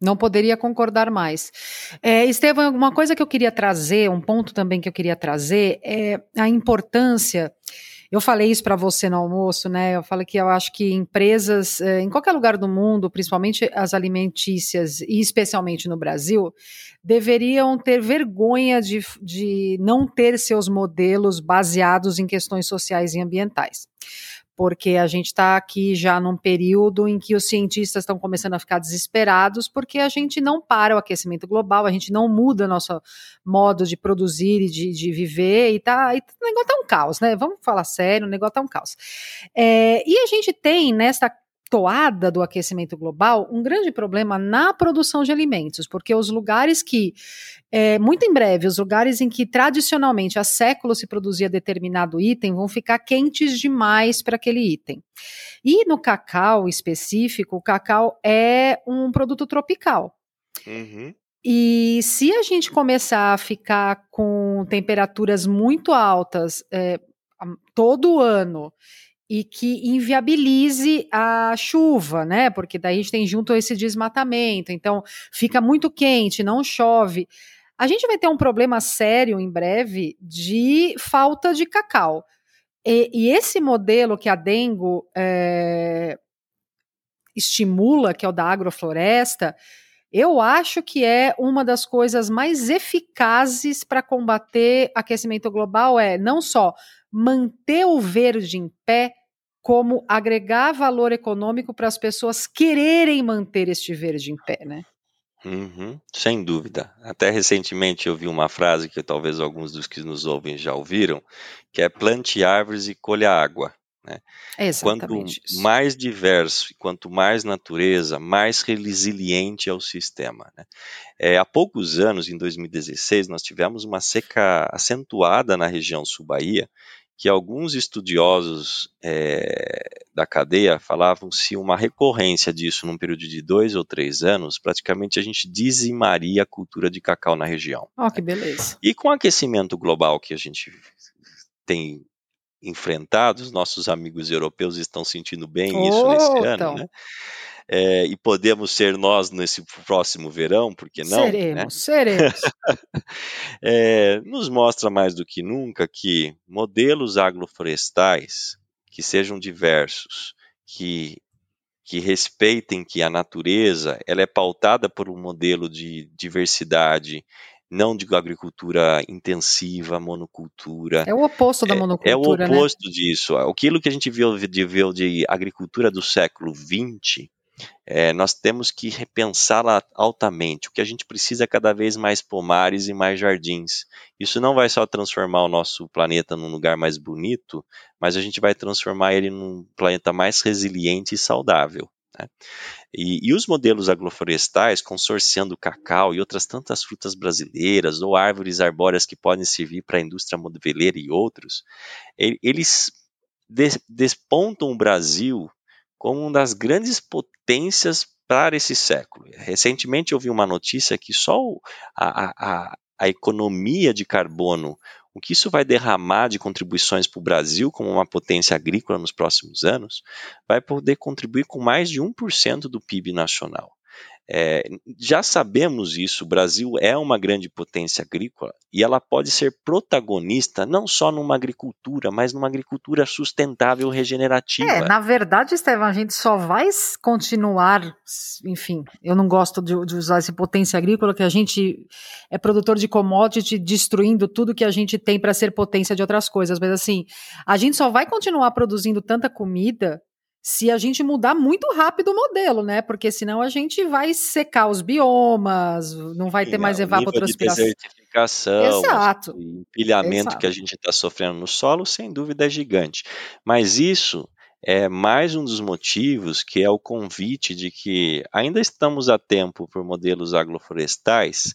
Não poderia concordar mais. É, Estevam, uma coisa que eu queria trazer, um ponto também que eu queria trazer, é a importância eu falei isso para você no almoço, né? Eu falei que eu acho que empresas, eh, em qualquer lugar do mundo, principalmente as alimentícias e especialmente no Brasil, deveriam ter vergonha de, de não ter seus modelos baseados em questões sociais e ambientais porque a gente está aqui já num período em que os cientistas estão começando a ficar desesperados, porque a gente não para o aquecimento global, a gente não muda nosso modo de produzir e de, de viver, e, tá, e o negócio está um caos, né? Vamos falar sério, o negócio está um caos. É, e a gente tem nesta toada do aquecimento global um grande problema na produção de alimentos, porque os lugares que, é, muito em breve, os lugares em que tradicionalmente há séculos se produzia determinado item vão ficar quentes demais para aquele item. E no cacau específico, o cacau é um produto tropical. Uhum. E se a gente começar a ficar com temperaturas muito altas é, todo ano e que inviabilize a chuva, né? Porque daí a gente tem junto esse desmatamento, então fica muito quente, não chove. A gente vai ter um problema sério em breve de falta de cacau. E, e esse modelo que a Dengo é, estimula, que é o da agrofloresta, eu acho que é uma das coisas mais eficazes para combater aquecimento global é não só manter o verde em pé, como agregar valor econômico para as pessoas quererem manter este verde em pé, né? Uhum, sem dúvida. Até recentemente eu vi uma frase que talvez alguns dos que nos ouvem já ouviram, que é plante árvores e colha água. Né? quanto isso. mais diverso, quanto mais natureza, mais resiliente é o sistema. Né? É, há poucos anos, em 2016, nós tivemos uma seca acentuada na região sul-bahia, que alguns estudiosos é, da cadeia falavam se uma recorrência disso num período de dois ou três anos, praticamente a gente dizimaria a cultura de cacau na região. Ó, oh, que beleza. E com o aquecimento global que a gente tem enfrentado, os nossos amigos europeus estão sentindo bem oh, isso nesse então. ano, né? É, e podemos ser nós nesse próximo verão, porque não? Seremos, né? seremos. é, nos mostra mais do que nunca que modelos agroflorestais que sejam diversos, que, que respeitem que a natureza ela é pautada por um modelo de diversidade não de agricultura intensiva, monocultura. É o oposto da monocultura. É, é o né? oposto né? disso. Aquilo que a gente viu viu de agricultura do século XX, é, nós temos que repensá-la altamente. O que a gente precisa é cada vez mais pomares e mais jardins. Isso não vai só transformar o nosso planeta num lugar mais bonito, mas a gente vai transformar ele num planeta mais resiliente e saudável. Né? E, e, os modelos agroflorestais, consorciando cacau e outras tantas frutas brasileiras, ou árvores arbóreas que podem servir para a indústria modeleira e outros, eles despontam o Brasil como uma das grandes potências para esse século. Recentemente eu vi uma notícia que só a, a, a economia de carbono o que isso vai derramar de contribuições para o Brasil como uma potência agrícola nos próximos anos, vai poder contribuir com mais de 1% do PIB nacional. É, já sabemos isso, o Brasil é uma grande potência agrícola e ela pode ser protagonista não só numa agricultura, mas numa agricultura sustentável regenerativa. É, na verdade, Estevam, a gente só vai continuar, enfim, eu não gosto de, de usar essa potência agrícola, que a gente é produtor de commodity, destruindo tudo que a gente tem para ser potência de outras coisas, mas assim, a gente só vai continuar produzindo tanta comida se a gente mudar muito rápido o modelo, né? Porque senão a gente vai secar os biomas, não vai Sim, ter mais evapotranspiração. De desertificação, Exato. o empilhamento Exato. que a gente está sofrendo no solo, sem dúvida é gigante. Mas isso é mais um dos motivos que é o convite de que ainda estamos a tempo por modelos agroflorestais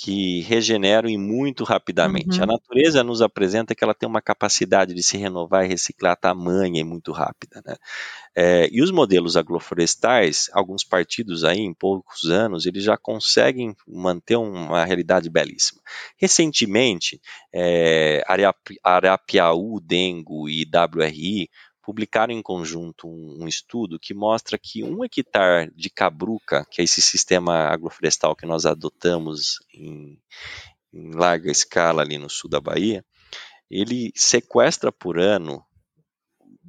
que regeneram e muito rapidamente. Uhum. A natureza nos apresenta que ela tem uma capacidade de se renovar e reciclar tamanha e muito rápida. Né? É, e os modelos agroflorestais, alguns partidos aí em poucos anos, eles já conseguem manter uma realidade belíssima. Recentemente, é, Arapiaú, Dengo e WRI publicaram em conjunto um, um, estudo que mostra que um hectare de cabruca, que é esse sistema agroflorestal que nós adotamos em, em larga escala ali no sul da Bahia, ele sequestra por ano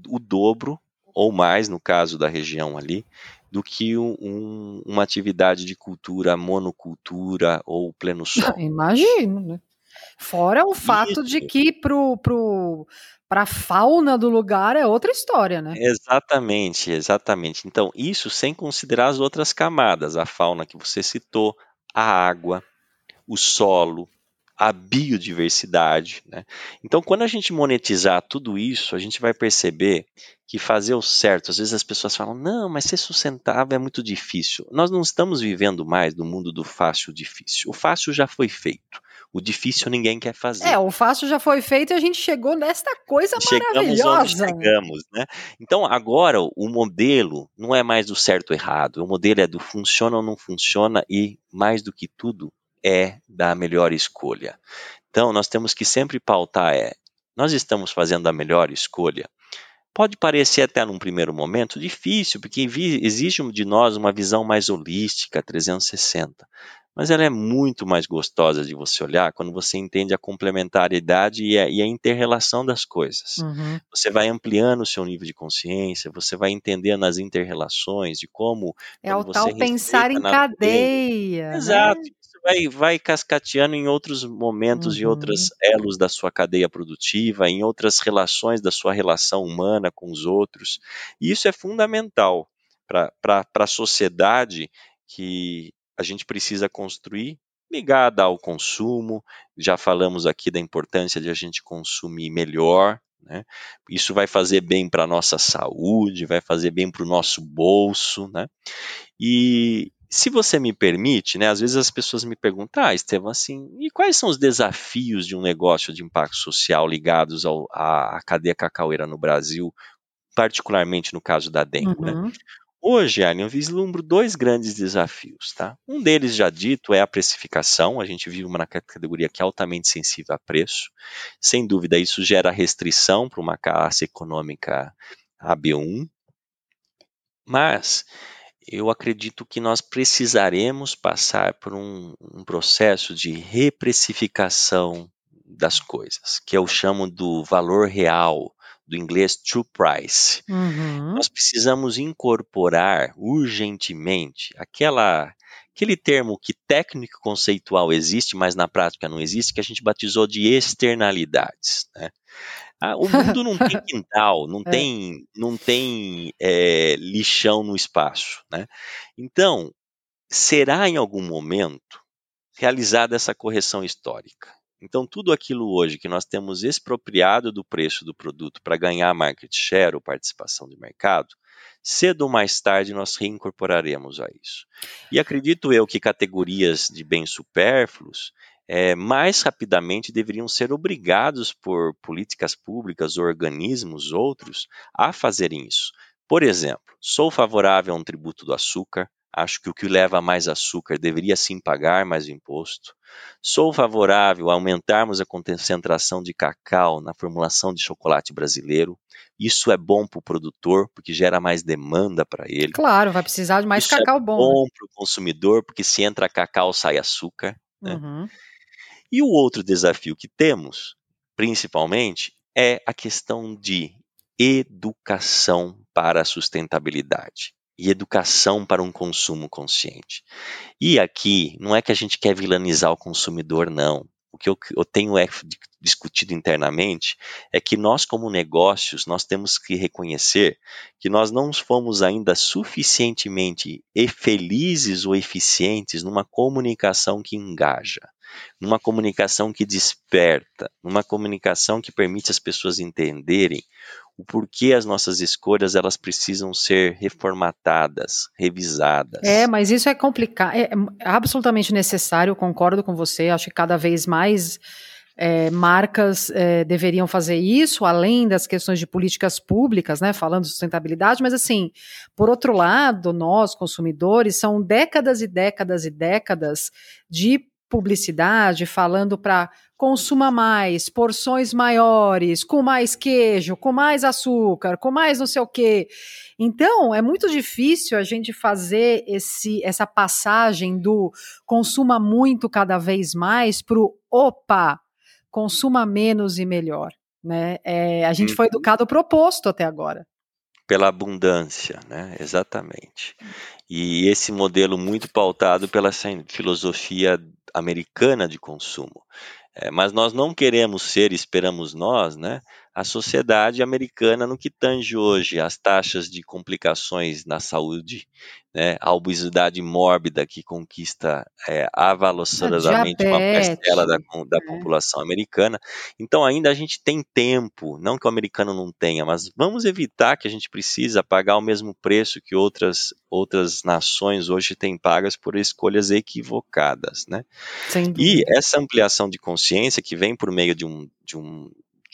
o dobro ou mais, no caso da região ali, do que um, uma atividade de cultura, monocultura ou pleno sol. Imagino, né? Fora o fato Isso. de que pro, pro, para a fauna do lugar é outra história, né? Exatamente, exatamente. Então, isso sem considerar as outras camadas, a fauna que você citou, a água, o solo, a biodiversidade. Né? Então, quando a gente monetizar tudo isso, a gente vai perceber que fazer o certo, às vezes as pessoas falam, não, mas ser sustentável é muito difícil. Nós não estamos vivendo mais no mundo do fácil difícil. O fácil já foi feito. O difícil ninguém quer fazer. É, o fácil já foi feito e a gente chegou nesta coisa chegamos maravilhosa. Onde chegamos, né? Então agora o modelo não é mais do certo ou errado, o modelo é do funciona ou não funciona e mais do que tudo é da melhor escolha. Então nós temos que sempre pautar é, nós estamos fazendo a melhor escolha. Pode parecer até num primeiro momento difícil, porque existe de nós uma visão mais holística, 360 mas ela é muito mais gostosa de você olhar quando você entende a complementariedade e a, e a interrelação das coisas. Uhum. Você vai ampliando o seu nível de consciência, você vai entendendo as interrelações de como. É o tal pensar em cadeia. Né? Exato. Você vai, vai cascateando em outros momentos uhum. e outros elos da sua cadeia produtiva, em outras relações da sua relação humana com os outros. E isso é fundamental para a sociedade que a gente precisa construir ligada ao consumo. Já falamos aqui da importância de a gente consumir melhor. Né? Isso vai fazer bem para a nossa saúde, vai fazer bem para o nosso bolso. Né? E se você me permite, né, às vezes as pessoas me perguntam, ah, Estevam, assim, e quais são os desafios de um negócio de impacto social ligados ao, à, à cadeia cacaueira no Brasil, particularmente no caso da dengue? Né? Uhum. Né? Hoje, Alien, eu vislumbro dois grandes desafios. Tá? Um deles, já dito, é a precificação. A gente vive uma categoria que é altamente sensível a preço. Sem dúvida, isso gera restrição para uma classe econômica AB1. Mas eu acredito que nós precisaremos passar por um, um processo de reprecificação das coisas, que eu chamo do valor real do inglês true price. Uhum. Nós precisamos incorporar urgentemente aquela aquele termo que técnico conceitual existe, mas na prática não existe, que a gente batizou de externalidades. Né? Ah, o mundo não tem quintal, não é. tem, não tem é, lixão no espaço. Né? Então, será em algum momento realizada essa correção histórica. Então, tudo aquilo hoje que nós temos expropriado do preço do produto para ganhar market share ou participação de mercado, cedo ou mais tarde nós reincorporaremos a isso. E acredito eu que categorias de bens supérfluos é, mais rapidamente deveriam ser obrigados por políticas públicas, organismos, outros, a fazerem isso. Por exemplo, sou favorável a um tributo do açúcar, Acho que o que leva mais açúcar deveria sim pagar mais imposto. Sou favorável a aumentarmos a concentração de cacau na formulação de chocolate brasileiro. Isso é bom para o produtor, porque gera mais demanda para ele. Claro, vai precisar de mais Isso cacau é bom. bom né? para o consumidor, porque se entra cacau, sai açúcar. Né? Uhum. E o outro desafio que temos, principalmente, é a questão de educação para a sustentabilidade e educação para um consumo consciente. E aqui não é que a gente quer vilanizar o consumidor, não. O que eu, eu tenho é discutido internamente é que nós, como negócios, nós temos que reconhecer que nós não fomos ainda suficientemente felizes ou eficientes numa comunicação que engaja, numa comunicação que desperta, numa comunicação que permite as pessoas entenderem o porquê as nossas escolhas elas precisam ser reformatadas, revisadas. É, mas isso é complicado, é, é absolutamente necessário, concordo com você, acho que cada vez mais é, marcas é, deveriam fazer isso, além das questões de políticas públicas, né, falando de sustentabilidade, mas assim, por outro lado, nós, consumidores, são décadas e décadas e décadas de publicidade falando para consuma mais, porções maiores, com mais queijo, com mais açúcar, com mais não sei o quê. Então, é muito difícil a gente fazer esse, essa passagem do consuma muito cada vez mais para o opa, consuma menos e melhor. Né? É, a gente foi uhum. educado proposto até agora. Pela abundância, né? Exatamente. E esse modelo muito pautado pela filosofia americana de consumo. É, mas nós não queremos ser, esperamos nós, né, a sociedade americana no que tange hoje as taxas de complicações na saúde, né, a obesidade mórbida que conquista é, avalaçadamente uma parcela da, da é. população americana. Então ainda a gente tem tempo, não que o americano não tenha, mas vamos evitar que a gente precisa pagar o mesmo preço que outras outras nações hoje têm pagas por escolhas equivocadas, né? E essa ampliação de consciência que vem por meio de um, de um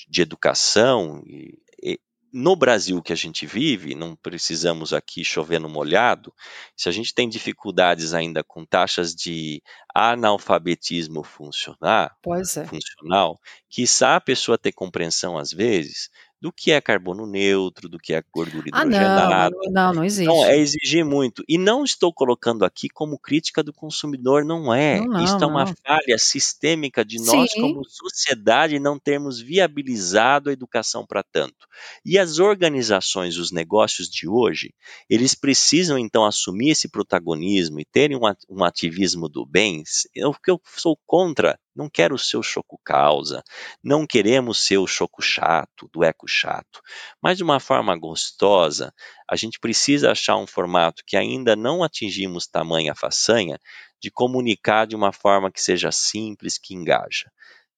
de educação. E, e, no Brasil que a gente vive, não precisamos aqui chover no molhado, se a gente tem dificuldades ainda com taxas de analfabetismo funcionar, é. funcional, quiçá a pessoa ter compreensão às vezes do que é carbono neutro, do que é gordura hidrogenada. Ah, não, não, não existe. Então, é exigir muito. E não estou colocando aqui como crítica do consumidor, não é. Não, não, Isso é uma falha sistêmica de nós, Sim. como sociedade, não termos viabilizado a educação para tanto. E as organizações, os negócios de hoje, eles precisam então assumir esse protagonismo e terem um ativismo do bem. O que eu sou contra não quero o choco causa, não queremos ser o choco chato, do eco chato, mas de uma forma gostosa, a gente precisa achar um formato que ainda não atingimos tamanha façanha de comunicar de uma forma que seja simples, que engaja.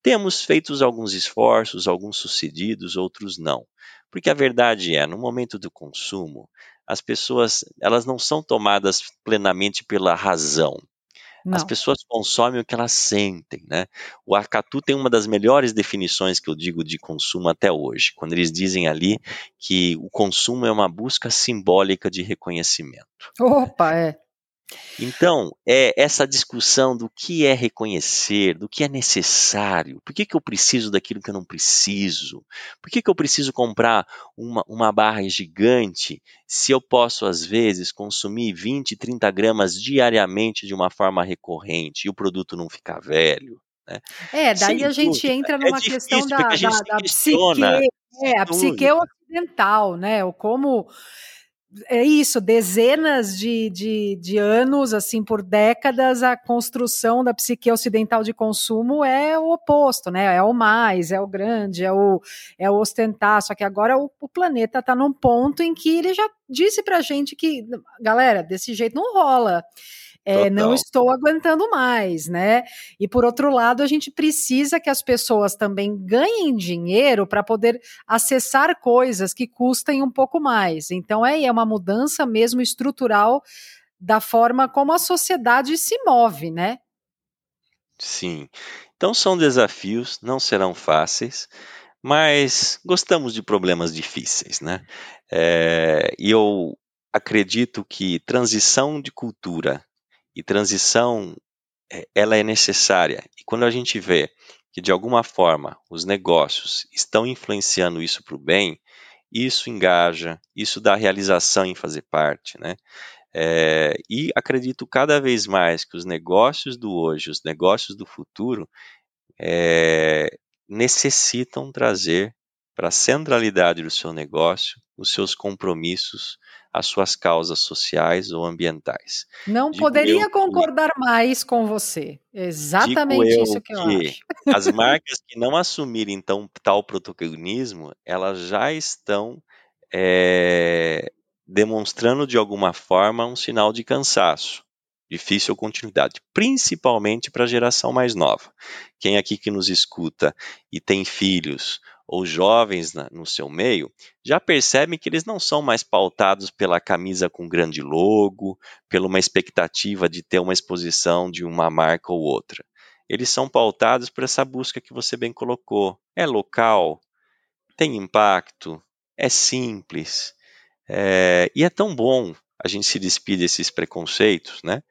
Temos feito alguns esforços, alguns sucedidos, outros não. Porque a verdade é, no momento do consumo, as pessoas elas não são tomadas plenamente pela razão. Não. As pessoas consomem o que elas sentem, né? O Arcatu tem uma das melhores definições que eu digo de consumo até hoje, quando eles dizem ali que o consumo é uma busca simbólica de reconhecimento. Opa, é. Então, é essa discussão do que é reconhecer, do que é necessário, por que, que eu preciso daquilo que eu não preciso, por que, que eu preciso comprar uma, uma barra gigante se eu posso, às vezes, consumir 20, 30 gramas diariamente de uma forma recorrente e o produto não ficar velho. Né? É, daí Sem a gente dúvida. entra é numa é questão da, da, da psique, é, a psique ocidental, né? O como é isso, dezenas de, de, de, anos, assim, por décadas, a construção da psique ocidental de consumo é o oposto, né? É o mais, é o grande, é o, é o ostentar. Só que agora o, o planeta está num ponto em que ele já disse pra gente que, galera, desse jeito não rola é, não estou aguentando mais, né? E por outro lado, a gente precisa que as pessoas também ganhem dinheiro para poder acessar coisas que custem um pouco mais. Então, é, é uma mudança mesmo estrutural da forma como a sociedade se move, né? Sim. Então são desafios, não serão fáceis, mas gostamos de problemas difíceis, né? É, e eu acredito que transição de cultura e transição eh, ela é necessária. E quando a gente vê que de alguma forma os negócios estão influenciando isso para o bem, isso engaja, isso dá realização em fazer parte, né? É, e acredito cada vez mais que os negócios do hoje, os negócios do futuro, é, necessitam trazer para a centralidade do seu negócio os seus compromissos as suas causas sociais ou ambientais. Não Digo poderia concordar que, mais com você. Exatamente isso que eu que acho. As marcas que não assumirem então, tal protagonismo, elas já estão é, demonstrando de alguma forma um sinal de cansaço difícil continuidade, principalmente para a geração mais nova. Quem aqui que nos escuta e tem filhos ou jovens na, no seu meio, já percebem que eles não são mais pautados pela camisa com grande logo, pela uma expectativa de ter uma exposição de uma marca ou outra. Eles são pautados por essa busca que você bem colocou. É local, tem impacto, é simples, é, e é tão bom a gente se despide desses preconceitos, né?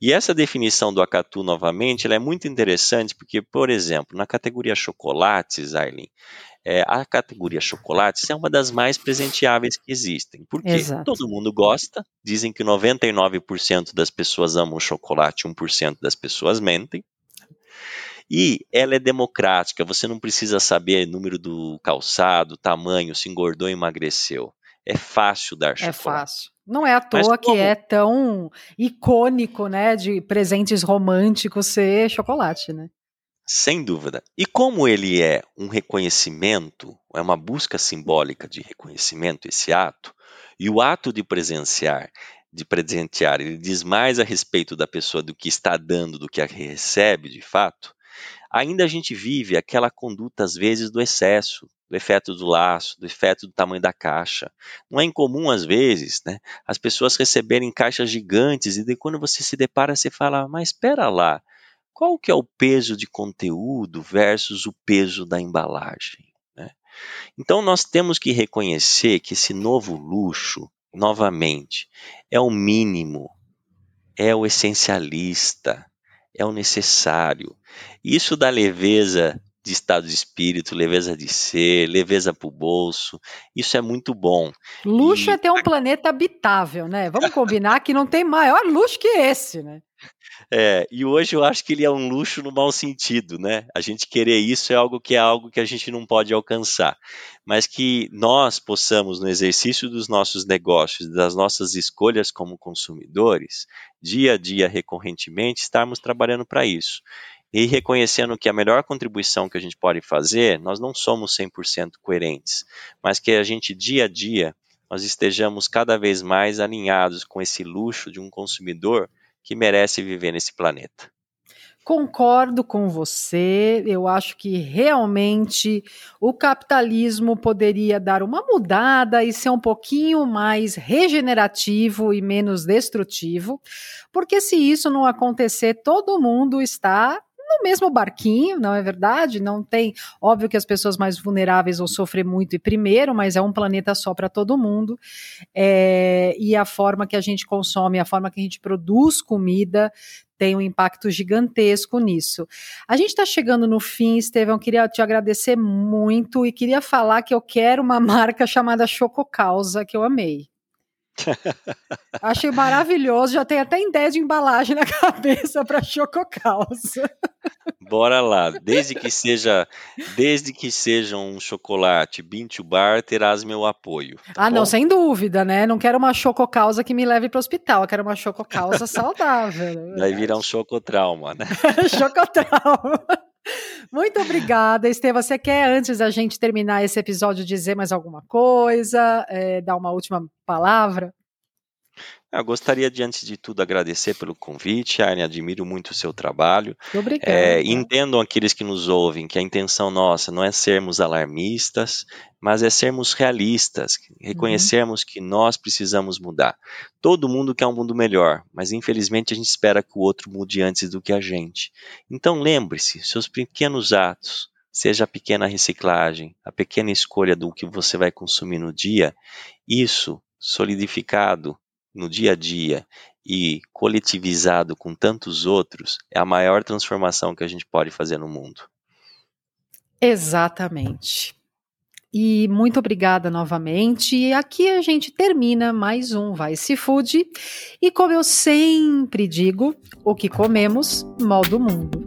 E essa definição do Acatu novamente, ela é muito interessante porque, por exemplo, na categoria chocolates, Aileen, é, a categoria chocolates é uma das mais presenteáveis que existem. Porque Exato. todo mundo gosta, dizem que 99% das pessoas amam chocolate, 1% das pessoas mentem. E ela é democrática, você não precisa saber o número do calçado, tamanho, se engordou ou emagreceu. É fácil dar é chocolate. É fácil. Não é à toa que é tão icônico, né, de presentes românticos ser chocolate, né? Sem dúvida. E como ele é um reconhecimento, é uma busca simbólica de reconhecimento, esse ato, e o ato de presenciar, de presentear, ele diz mais a respeito da pessoa do que está dando do que a recebe de fato, ainda a gente vive aquela conduta, às vezes, do excesso, do efeito do laço, do efeito do tamanho da caixa. Não é incomum, às vezes, né, as pessoas receberem caixas gigantes e de quando você se depara, você fala, mas espera lá, qual que é o peso de conteúdo versus o peso da embalagem? Né? Então, nós temos que reconhecer que esse novo luxo, novamente, é o mínimo, é o essencialista, é o necessário. Isso dá leveza de estado de espírito, leveza de ser, leveza para o bolso. Isso é muito bom. Luxo e... é ter um planeta habitável, né? Vamos combinar que não tem maior luxo que esse, né? É, e hoje eu acho que ele é um luxo no mau sentido, né? A gente querer isso é algo que é algo que a gente não pode alcançar, mas que nós possamos, no exercício dos nossos negócios, das nossas escolhas como consumidores, dia a dia, recorrentemente, estarmos trabalhando para isso e reconhecendo que a melhor contribuição que a gente pode fazer, nós não somos 100% coerentes, mas que a gente dia a dia nós estejamos cada vez mais alinhados com esse luxo de um consumidor que merece viver nesse planeta. Concordo com você. Eu acho que realmente o capitalismo poderia dar uma mudada e ser um pouquinho mais regenerativo e menos destrutivo, porque se isso não acontecer, todo mundo está no mesmo barquinho, não é verdade? Não tem. Óbvio que as pessoas mais vulneráveis vão sofrer muito e primeiro, mas é um planeta só para todo mundo. É, e a forma que a gente consome, a forma que a gente produz comida tem um impacto gigantesco nisso. A gente está chegando no fim, Estevão, queria te agradecer muito e queria falar que eu quero uma marca chamada Chococausa, que eu amei. Achei maravilhoso, já tem até ideia de embalagem na cabeça para Chococausa. Bora lá. Desde que seja, desde que seja um chocolate bean to bar, terás meu apoio. Tá ah, bom? não, sem dúvida, né? Não quero uma chococausa que me leve para o hospital. Eu quero uma chococausa saudável. Vai virar um chocotrauma, né? chocotrauma. Muito obrigada, Estevam. Você quer, antes da gente terminar esse episódio, dizer mais alguma coisa? É, dar uma última palavra? Eu gostaria de, antes de tudo, agradecer pelo convite, Arne, admiro muito o seu trabalho. Obrigada. É, entendam aqueles que nos ouvem que a intenção nossa não é sermos alarmistas, mas é sermos realistas, reconhecermos uhum. que nós precisamos mudar. Todo mundo quer um mundo melhor, mas infelizmente a gente espera que o outro mude antes do que a gente. Então lembre-se, seus pequenos atos, seja a pequena reciclagem, a pequena escolha do que você vai consumir no dia, isso solidificado no dia a dia e coletivizado com tantos outros, é a maior transformação que a gente pode fazer no mundo. Exatamente. E muito obrigada novamente. E aqui a gente termina mais um Vice Food. E como eu sempre digo, o que comemos molda o mundo.